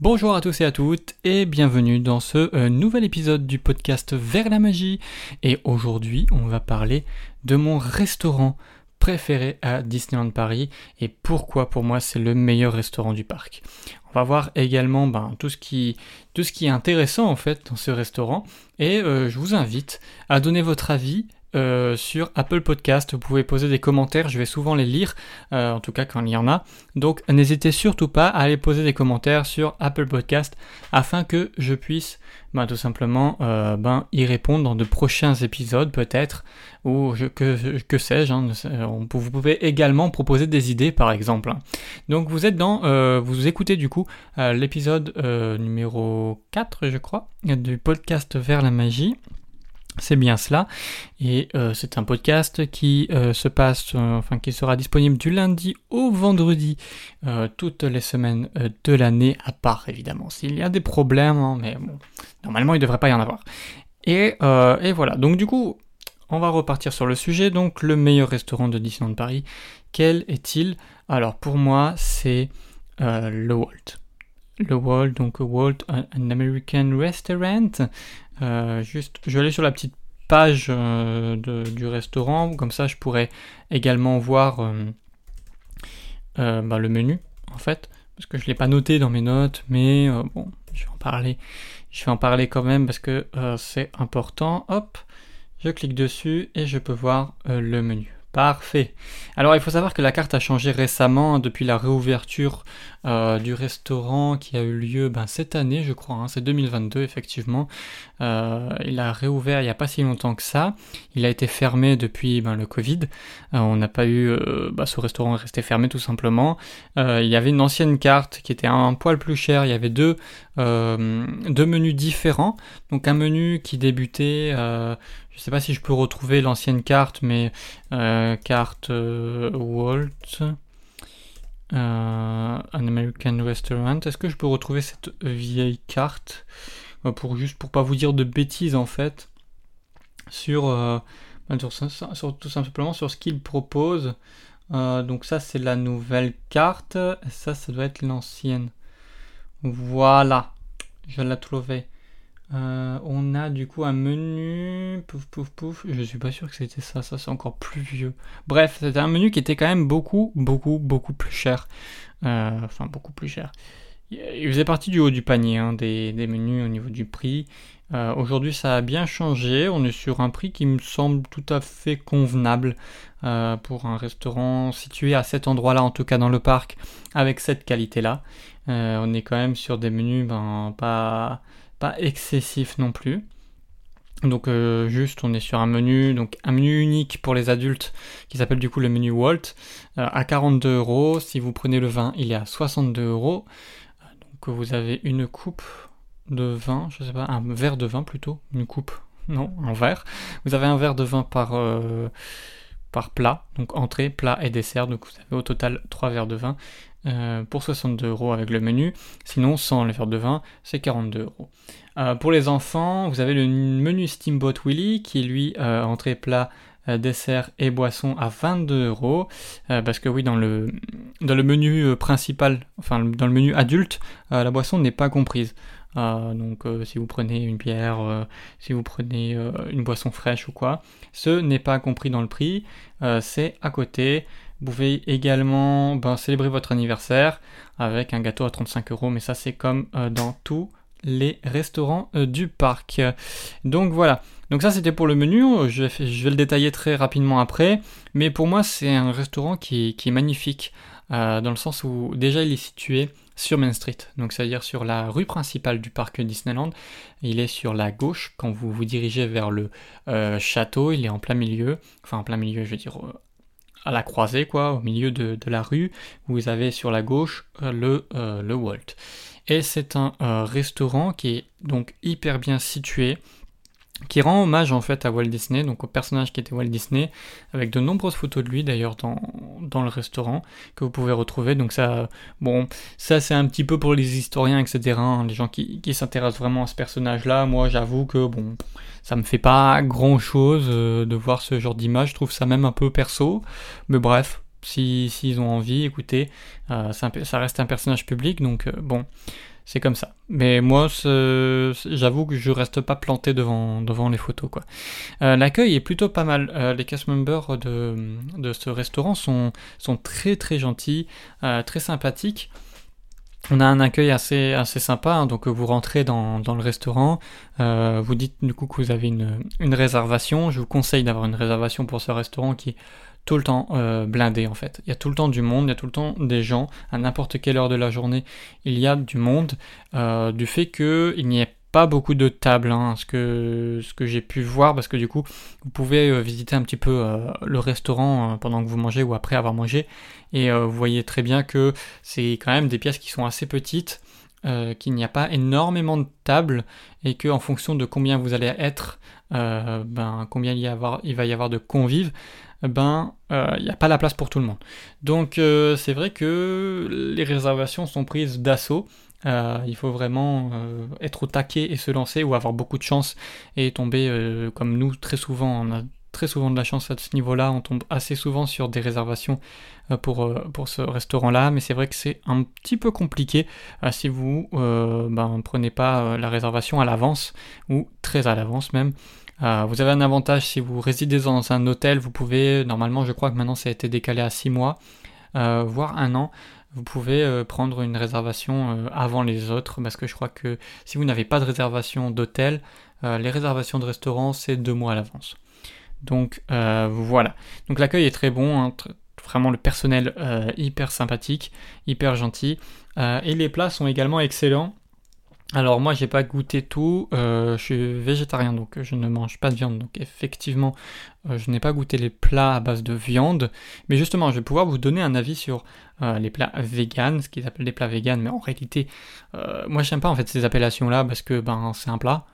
Bonjour à tous et à toutes et bienvenue dans ce euh, nouvel épisode du podcast Vers la magie. Et aujourd'hui, on va parler de mon restaurant préféré à Disneyland Paris et pourquoi pour moi c'est le meilleur restaurant du parc. On va voir également ben, tout, ce qui, est intéressant en fait dans ce restaurant et euh, je vous invite à donner votre avis euh, sur Apple Podcast. Vous pouvez poser des commentaires, je vais souvent les lire, euh, en tout cas quand il y en a. Donc n'hésitez surtout pas à aller poser des commentaires sur Apple Podcast afin que je puisse ben, tout simplement euh, ben, y répondre dans de prochains épisodes peut-être, ou que, que sais-je. Hein, vous pouvez également proposer des idées par exemple. Donc vous êtes dans, vous écoutez du coup l'épisode numéro 4 je crois, du podcast Vers la magie. C'est bien cela. Et euh, c'est un podcast qui euh, se passe, euh, enfin qui sera disponible du lundi au vendredi toutes les semaines de l'année, à part évidemment s'il y a des problèmes, hein, mais bon, normalement il ne devrait pas y en avoir. Et, et, voilà. Donc du coup, on va repartir sur le sujet. Donc le meilleur restaurant de Disneyland Paris, quel est-il? Alors pour moi, c'est le Walt. Le Walt, donc Walt, un American Restaurant. Euh, juste, je vais aller sur la petite page euh, du restaurant, comme ça je pourrais également voir euh, bah, le menu en fait, parce que je ne l'ai pas noté dans mes notes, mais bon, je vais en parler, je vais en parler quand même parce que c'est important. Hop, je clique dessus et je peux voir le menu. Parfait. Alors il faut savoir que la carte a changé récemment hein, depuis la réouverture euh, du restaurant qui a eu lieu ben, cette année je crois, hein, c'est 2022 effectivement. Euh, il a réouvert il n'y a pas si longtemps que ça. Il a été fermé depuis ben, le Covid. Euh, on n'a pas eu... Ben, ce restaurant est resté fermé tout simplement. il y avait une ancienne carte qui était un, poil plus chère. Il y avait deux, deux menus différents. Donc un menu qui débutait je sais pas si je peux retrouver l'ancienne carte, mais carte Walt, un American Restaurant. Est-ce que je peux retrouver cette vieille carte? Pour juste pour pas vous dire de bêtises en fait sur, bah, tout simplement sur ce qu'il propose. donc ça c'est la nouvelle carte. ça ça doit être l'ancienne. Voilà, je l'ai trouvé. Euh, on a du coup un menu. Pouf, pouf, pouf. Je suis pas sûr que c'était ça. Ça, c'est encore plus vieux. Bref, c'était un menu qui était quand même beaucoup, beaucoup, beaucoup plus cher. Euh, enfin, beaucoup plus cher. Il faisait partie du haut du panier hein, des, menus au niveau du prix. Euh, aujourd'hui, ça a bien changé. On est sur un prix qui me semble tout à fait convenable pour un restaurant situé à cet endroit-là, en tout cas dans le parc, avec cette qualité-là. on est quand même sur des menus ben, pas pas excessif non plus. Donc euh, juste on est sur un menu, donc un menu unique pour les adultes qui s'appelle du coup le menu Walt euh, à 42 euros. Si vous prenez le vin, il est à 62 euros. Donc vous avez une coupe de vin, je sais pas, un verre de vin plutôt, une coupe, non, un verre. Vous avez un verre de vin par euh, par plat, donc entrée, plat et dessert. Donc vous avez au total 3 verres de vin. Euh, pour 62 euros avec le menu. Sinon, sans les verres de vin, c'est 42 euros. Euh, pour les enfants, vous avez le menu Steamboat Willy qui lui euh, entrée plat, dessert et boisson à 22 euros. parce que oui, dans le, dans le menu principal, enfin dans le menu adulte, la boisson n'est pas comprise. Donc si vous prenez une bière, si vous prenez une boisson fraîche ou quoi, ce n'est pas compris dans le prix, c'est à côté. Vous pouvez également ben, célébrer votre anniversaire avec un gâteau à 35 euros, mais ça c'est comme euh, dans tous les restaurants euh, du parc. Donc voilà. Donc ça c'était pour le menu, je vais, le détailler très rapidement après, mais pour moi c'est un restaurant qui, est magnifique, euh, dans le sens où déjà il est situé sur Main Street, donc c'est-à-dire sur la rue principale du parc Disneyland. Il est sur la gauche quand vous vous dirigez vers le château, il est en plein milieu, enfin en plein milieu je veux dire à la croisée, quoi, au milieu de, la rue. Vous avez sur la gauche euh, le, euh, le Walt. Et c'est un euh, restaurant qui est donc hyper bien situé, qui rend hommage en fait à Walt Disney, donc au personnage qui était Walt Disney, avec de nombreuses photos de lui d'ailleurs dans, dans, le restaurant que vous pouvez retrouver. Donc ça, bon, ça c'est un petit peu pour les historiens, etc. Hein, les gens qui, qui s'intéressent vraiment à ce personnage-là. Moi, j'avoue que bon, ça me fait pas grand-chose euh, de voir ce genre d'image. Je trouve ça même un peu perso, mais bref. S'ils si, ont envie, écoutez, euh, ça, reste un personnage public, donc euh, bon, c'est comme ça. Mais moi, j'avoue que je reste pas planté devant, devant les photos. quoi. Euh, l'accueil est plutôt pas mal. Euh, les cast members de, de ce restaurant sont, sont très très gentils, euh, très sympathiques. On a un accueil assez, assez sympa, hein. donc vous rentrez dans, dans le restaurant, vous dites du coup que vous avez une, une réservation. Je vous conseille d'avoir une réservation pour ce restaurant qui tout le temps euh, blindé en fait. Il y a tout le temps du monde, il y a tout le temps des gens. À n'importe quelle heure de la journée, il y a du monde. Euh, du fait qu'il n'y ait pas beaucoup de tables, hein, ce que, ce que j'ai pu voir, parce que du coup, vous pouvez euh, visiter un petit peu le restaurant pendant que vous mangez ou après avoir mangé, et vous voyez très bien que c'est quand même des pièces qui sont assez petites, qu'il n'y a pas énormément de tables, et que en fonction de combien vous allez être, ben, combien il, y avoir, il va y avoir de convives, ben euh, il n'y a pas la place pour tout le monde. Donc euh, c'est vrai que les réservations sont prises d'assaut. Euh, il faut vraiment être au taquet et se lancer ou avoir beaucoup de chance et tomber comme nous très souvent. On a très souvent de la chance à ce niveau-là. On tombe assez souvent sur des réservations pour, pour ce restaurant-là, mais c'est vrai que c'est un petit peu compliqué si vous ne ben, prenez pas la réservation à l'avance ou très à l'avance même. Euh, vous avez un avantage si vous résidez dans un hôtel, vous pouvez, normalement je crois que maintenant ça a été décalé à 6 mois, euh, voire un an, vous pouvez euh, prendre une réservation avant les autres, parce que je crois que si vous n'avez pas de réservation d'hôtel, les réservations de restaurant c'est deux mois à l'avance. Donc voilà. Donc l'accueil est très bon, hein, vraiment le personnel hyper sympathique, hyper gentil, et les plats sont également excellents. Alors moi j'ai pas goûté tout, euh, je suis végétarien donc je ne mange pas de viande. Donc effectivement euh, je n'ai pas goûté les plats à base de viande. Mais justement je vais pouvoir vous donner un avis sur euh, les plats vegan, ce qu'ils appellent des plats vegan mais en réalité moi j'aime pas en fait ces appellations là parce que ben c'est un plat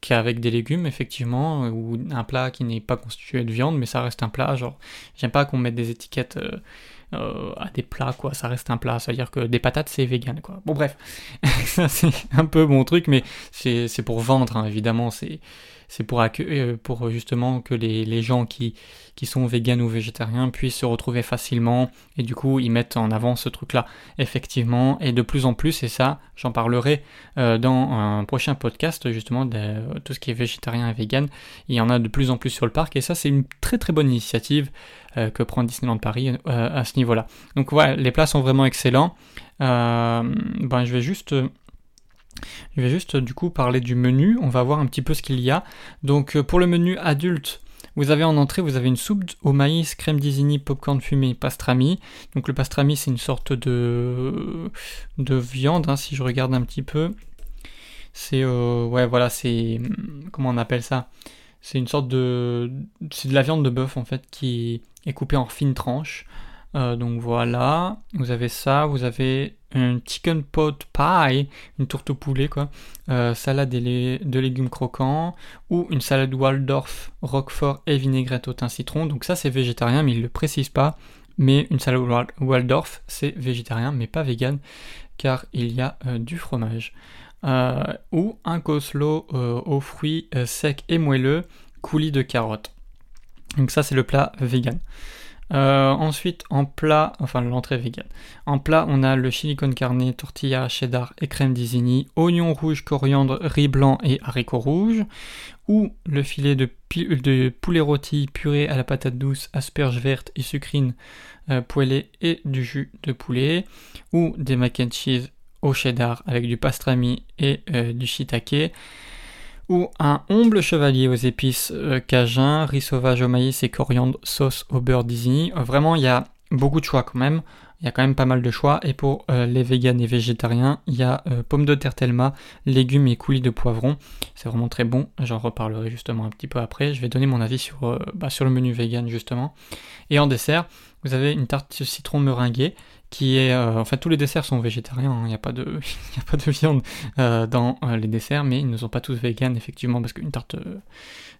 qui est avec des légumes effectivement ou un plat qui n'est pas constitué de viande mais ça reste un plat. Genre j'aime pas qu'on mette des étiquettes euh, à des plats, quoi. Ça reste un plat, c'est-à-dire que des patates, c'est vegan, quoi. Bon, bref, ça c'est un peu mon truc, mais c'est pour vendre, hein, évidemment. C'est c'est pour, euh, pour justement que les, gens qui, sont véganes ou végétariens puissent se retrouver facilement et du coup ils mettent en avant ce truc là effectivement et de plus en plus et ça j'en parlerai euh, dans un prochain podcast justement de tout ce qui est végétarien et vegan il y en a de plus en plus sur le parc et ça c'est une très très bonne initiative euh, que prend Disneyland Paris à ce niveau là donc voilà les plats sont vraiment excellents. Ben je vais juste je vais juste du coup parler du menu, on va voir un petit peu ce qu'il y a. Donc euh, pour le menu adulte, vous avez en entrée, vous avez une soupe au maïs, crème d'isini, popcorn fumé, pastrami. Donc le pastrami c'est une sorte de, de viande, hein, si je regarde un petit peu. C'est euh, ouais voilà c'est comment on appelle ça? C'est une sorte de c'est de la viande de bœuf en fait qui est coupée en fines tranches. Euh, donc voilà, vous avez ça, vous avez un chicken pot pie, une tourte au poulet quoi, euh, salade de légumes croquants, ou une salade Waldorf, roquefort et vinaigrette au thym citron. Donc ça c'est végétarien mais il ne le précise pas. Mais une salade Waldorf c'est végétarien mais pas vegan car il y a euh, du fromage. ou un coslo aux fruits secs et moelleux, coulis de carottes. Donc ça c'est le plat vegan. Euh, ensuite, en plat, enfin l'entrée vegan. En plat, on a le chili con carne, tortilla, cheddar et crème d'Isigny, oignon rouge, coriandre, riz blanc et haricots rouges. Ou le filet de, poulet rôti puré à la patate douce, asperges vertes et sucrines euh, poêlées et du jus de poulet. Ou des mac and cheese au cheddar avec du pastrami et euh, du shiitake ou un humble chevalier aux épices euh, cajun, riz sauvage au maïs et coriandre sauce au beurre Disney. Euh, vraiment, il y a beaucoup de choix quand même. Il y a quand même pas mal de choix. Et pour euh, les véganes et végétariens, il y a pommes de terre Telma, légumes et coulis de poivron. C'est vraiment très bon. J'en reparlerai justement un petit peu après. Je vais donner mon avis sur, bah, sur le menu vegan justement. Et en dessert, vous avez une tarte citron meringuée qui est euh, en fait tous les desserts sont végétariens, hein. il n'y a pas de il a pas de viande euh, dans euh, les desserts, mais ils ne sont pas tous véganes effectivement parce qu'une tarte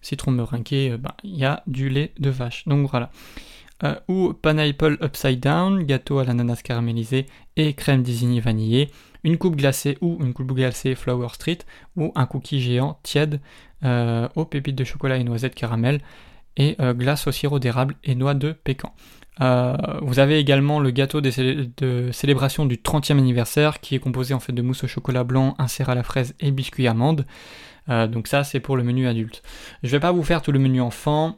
citron meringuée, bah, il y a du lait de vache. Donc voilà. ou pineapple upside down, gâteau à l'ananas caramélisé et crème désignée vanillée, une coupe glacée ou une coupe glacée Flower Street, ou un cookie géant tiède aux pépites de chocolat et noisettes caramel, et glace au sirop d'érable et noix de pécan. Vous avez également le gâteau de, célébration du 30e anniversaire qui est composé en fait de mousse au chocolat blanc, insert à la fraise et biscuit amande. donc ça c'est pour le menu adulte. Je vais pas vous faire tout le menu enfant.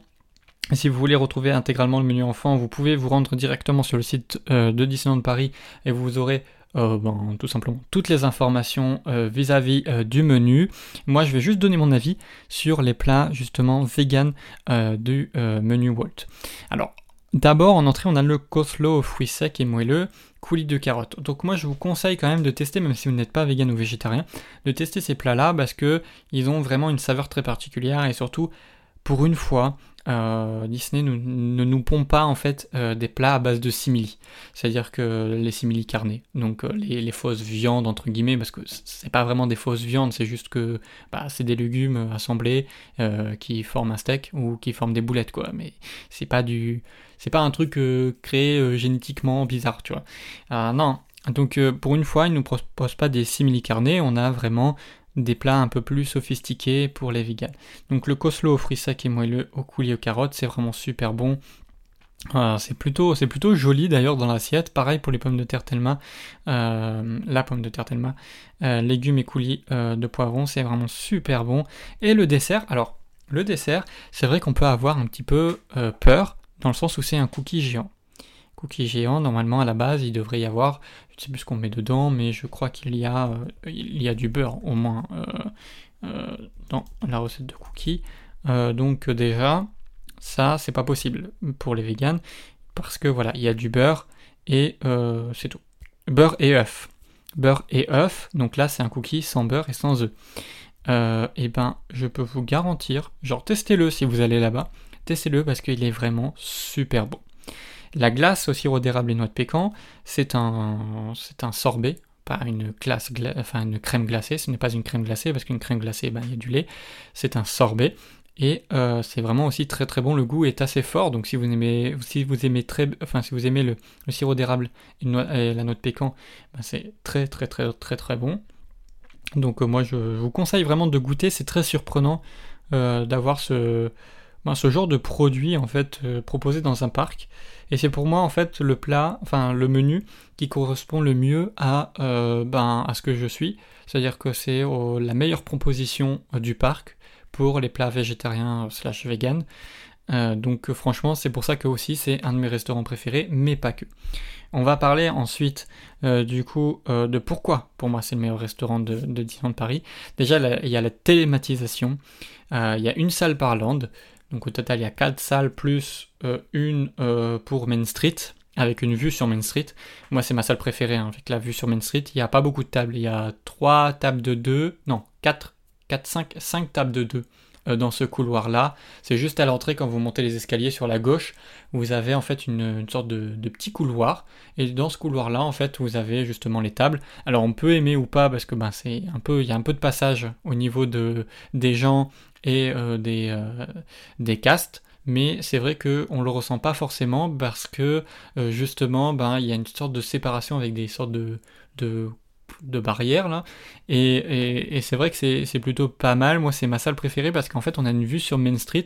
Si vous voulez retrouver intégralement le menu enfant, vous pouvez vous rendre directement sur le site de Disneyland Paris et vous aurez euh, ben, tout simplement toutes les informations euh, vis-à-vis euh, du menu. Moi, je vais juste donner mon avis sur les plats justement vegan du menu Walt. Alors, d'abord en entrée, on a le coleslaw aux fruits secs et moelleux, coulis de carottes. Donc moi, je vous conseille quand même de tester, même si vous n'êtes pas vegan ou végétarien, de tester ces plats-là parce que ils ont vraiment une saveur très particulière et surtout, pour une fois, euh, Disney ne nous pompe pas en fait euh, des plats à base de simili, c'est-à-dire que les simili carnés, donc euh, les, fausses viandes entre guillemets, parce que c'est pas vraiment des fausses viandes, c'est juste que bah, c'est des légumes assemblés qui forment un steak ou qui forment des boulettes quoi, mais c'est pas du, c'est pas un truc créé génétiquement bizarre, tu vois. Non, donc pour une fois, ils nous proposent pas des simili carnés, on a vraiment des plats un peu plus sophistiqués pour les vegans. Donc le coleslaw aux fruits secs et moelleux au coulis aux carottes, c'est vraiment super bon. c'est plutôt, c'est plutôt joli d'ailleurs dans l'assiette. Pareil pour les pommes de terre Telma, euh, la pomme de terre Telma, euh, légumes et coulis euh, de poivron, c'est vraiment super bon. Et le dessert, alors le dessert, c'est vrai qu'on peut avoir un petit peu peur dans le sens où c'est un cookie géant cookie géant, normalement à la base il devrait y avoir, je ne sais plus ce qu'on met dedans, mais je crois qu'il y a, euh, du beurre au moins euh, euh, dans la recette de cookies. donc déjà, ça c'est pas possible pour les vegans, parce que voilà, il y a du beurre et c'est tout. Beurre et œuf. Beurre et œuf, donc là c'est un cookie sans beurre et sans œuf. et ben je peux vous garantir, genre testez-le si vous allez là-bas, testez-le parce qu'il est vraiment super bon. La glace au sirop d'érable et noix de pécan, c'est un, sorbet, pas une, enfin une crème glacée. Ce n'est pas une crème glacée parce qu'une crème glacée, ben, il y a du lait. C'est un sorbet. Et euh, c'est vraiment aussi très très bon. Le goût est assez fort. Donc si vous aimez, si vous aimez aimez le, sirop d'érable et, la noix de pécan, ben, c'est très très très très très bon. Donc euh, moi je, vous conseille vraiment de goûter. C'est très surprenant euh, d'avoir ce, ben, ce genre de produit en fait proposé dans un parc. Et c'est pour moi en fait le plat, enfin le menu qui correspond le mieux à, euh, ben, à ce que je suis. C'est-à-dire que c'est la meilleure proposition euh, du parc pour les plats végétariens euh, slash vegan. donc franchement c'est pour ça que aussi c'est un de mes restaurants préférés, mais pas que. On va parler ensuite du coup de pourquoi pour moi c'est le meilleur restaurant de, de Disneyland Paris. Déjà il y a la thématisation, il y a une salle parlante, donc au total, il y a 4 salles plus euh, une euh, pour Main Street, avec une vue sur Main Street. Moi, c'est ma salle préférée, hein, avec la vue sur Main Street. Il n'y a pas beaucoup de tables. Il y a 3 tables de 2, non, 4, 4 5, 5 tables de 2 euh, dans ce couloir-là. C'est juste à l'entrée, quand vous montez les escaliers sur la gauche, vous avez en fait une, sorte de, petit couloir. Et dans ce couloir-là, en fait, vous avez justement les tables. Alors on peut aimer ou pas, parce que ben, il y a un peu de passage au niveau de, des gens euh, des, euh, des castes mais c'est vrai qu'on ne le ressent pas forcément parce que euh, justement ben, il y a une sorte de séparation avec des sortes de, de, barrières là. Et, c'est vrai que c'est plutôt pas mal. Moi c'est ma salle préférée parce qu'en fait on a une vue sur Main Street.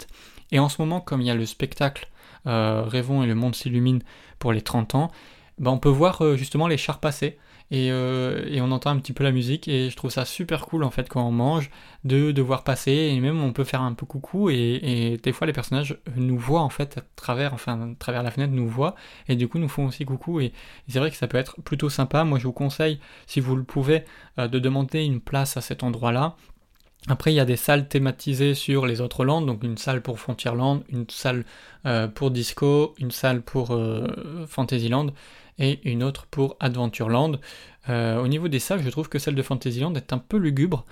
Et en ce moment comme il y a le spectacle euh, et le monde s'illumine pour les 30 ans ben, on peut voir justement les chars passer euh, et, on entend un petit peu la musique et je trouve ça super cool en fait quand on mange de devoir passer et même on peut faire un peu coucou et, des fois les personnages nous voient en fait à travers enfin à travers la fenêtre nous voient et du coup nous font aussi coucou et, c'est vrai que ça peut être plutôt sympa. Moi je vous conseille si vous le pouvez euh, de demander une place à cet endroit là après, il y a des salles thématisées sur les autres landes, donc une salle pour Frontierland, une salle euh, pour Disco, une salle pour Fantasyland et une autre pour Adventureland. Euh, au niveau des salles, je trouve que celle de Fantasyland est un peu lugubre.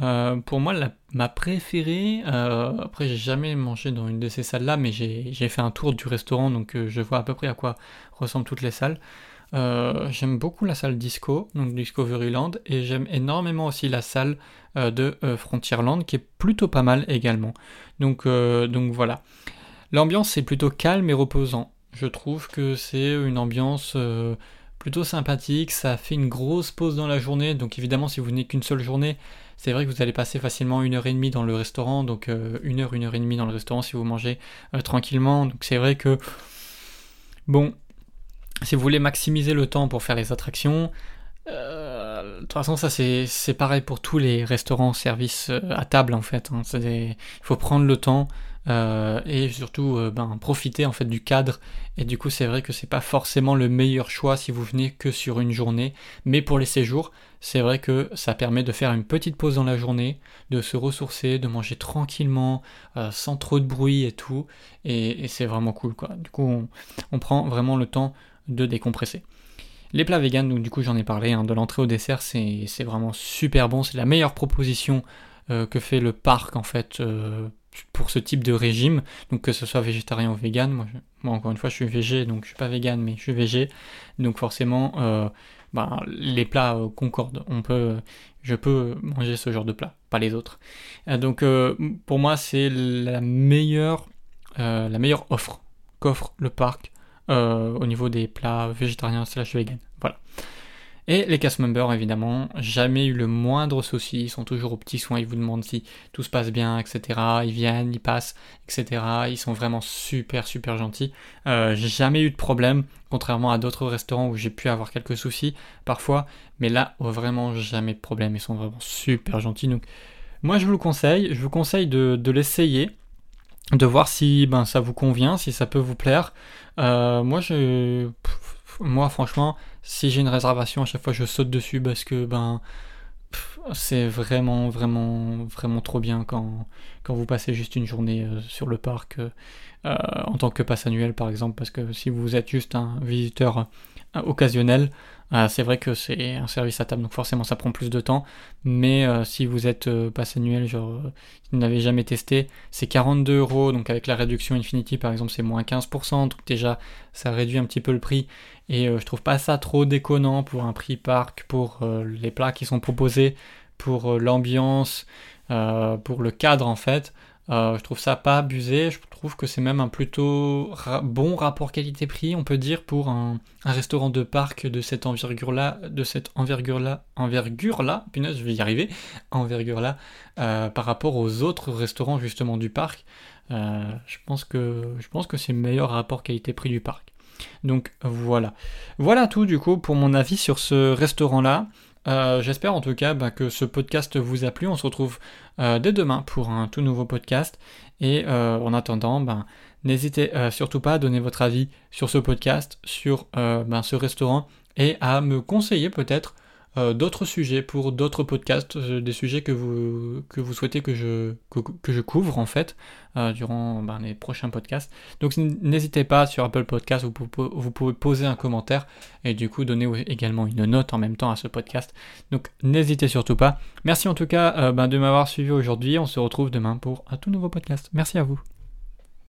Euh, pour moi, ma préférée, euh, après j'ai jamais mangé dans une de ces salles-là, mais j'ai fait un tour du restaurant, donc je vois à peu près à quoi ressemblent toutes les salles. J'aime beaucoup la salle Disco, donc Discoveryland, et j'aime énormément aussi la salle de Frontierland, qui est plutôt pas mal également. Donc, donc voilà. L'ambiance est plutôt calme et reposant. Je trouve que c'est une ambiance euh, plutôt sympathique, ça fait une grosse pause dans la journée, donc évidemment si vous n'êtes qu'une seule journée, c'est vrai que vous allez passer facilement une heure et demie dans le restaurant, donc euh, une heure, une heure et demie dans le restaurant si vous mangez euh, tranquillement, donc c'est vrai que Bon, si vous voulez maximiser le temps pour faire les attractions, euh, de toute façon, ça c'est pareil pour tous les restaurants, services euh, à table en fait. Hein. Il faut prendre le temps euh, et surtout ben, profiter en fait du cadre. Et du coup, c'est vrai que c'est pas forcément le meilleur choix si vous venez que sur une journée. Mais pour les séjours, c'est vrai que ça permet de faire une petite pause dans la journée, de se ressourcer, de manger tranquillement, sans trop de bruit et tout. Et, c'est vraiment cool quoi. Du coup, on prend vraiment le temps de décompresser. Les plats vegan, donc du coup j'en ai parlé, hein, de l'entrée au dessert, c'est vraiment super bon. C'est la meilleure proposition euh, que fait le parc en fait euh, pour ce type de régime. Donc que ce soit végétarien ou vegan. Moi, encore une fois je suis végé, donc je suis pas vegan mais je suis végé. Donc forcément euh, ben, les plats concordent. On peut, je peux manger ce genre de plat, pas les autres. donc pour moi c'est la meilleure offre qu'offre le parc euh, au niveau des plats végétariens slash vegan. Voilà. Et les cast members, évidemment, jamais eu le moindre souci, ils sont toujours aux petits soins, ils vous demandent si tout se passe bien, etc. Ils viennent, ils passent, etc. Ils sont vraiment super, super gentils. Euh, jamais eu de problème, contrairement à d'autres restaurants où j'ai pu avoir quelques soucis parfois, mais là, vraiment jamais de problème, ils sont vraiment super gentils. Donc, moi, je vous le conseille, je vous conseille de, de l'essayer de voir si ben, ça vous convient, si ça peut vous plaire. Euh, moi, moi, franchement, si j'ai une réservation, à chaque fois, je saute dessus parce que ben, c'est vraiment, vraiment, vraiment trop bien quand, quand vous passez juste une journée euh, sur le parc euh, en tant que passe annuel, par exemple, parce que si vous êtes juste un visiteur occasionnel, ah, c'est vrai que c'est un service à table, donc forcément ça prend plus de temps. Mais euh, si vous êtes euh, passe annuel, genre euh, vous n'avez jamais testé, c'est 42 euros. Donc avec la réduction Infinity par exemple, c'est moins 15%. Donc déjà ça réduit un petit peu le prix. Et je trouve pas ça trop déconnant pour un prix parc, pour les plats qui sont proposés, pour l'ambiance, pour le cadre en fait. Euh, je trouve ça pas abusé, je trouve que c'est même un plutôt bon rapport qualité-prix, on peut dire, pour un, restaurant de parc de cette envergure-là, de cette envergure-là, envergure-là, je vais y arriver, envergure-là, euh, par rapport aux autres restaurants justement du parc. Euh, je pense que c'est le meilleur rapport qualité-prix du parc. Donc voilà. Voilà tout du coup pour mon avis sur ce restaurant-là. Euh, j'espère en tout cas bah, que ce podcast vous a plu. On se retrouve euh, dès demain pour un tout nouveau podcast. Et euh, en attendant, bah, n'hésitez surtout pas à donner votre avis sur ce podcast, sur bah, ce restaurant, et à me conseiller peut-être euh, d'autres sujets pour d'autres podcasts, euh, des sujets que vous, que vous souhaitez que je, que, je couvre en fait euh, durant ben, les prochains podcasts. Donc n'hésitez pas sur Apple Podcast, vous, vous, pouvez poser un commentaire et du coup donner également une note en même temps à ce podcast. Donc n'hésitez surtout pas. Merci en tout cas ben, de m'avoir suivi aujourd'hui. On se retrouve demain pour un tout nouveau podcast. Merci à vous.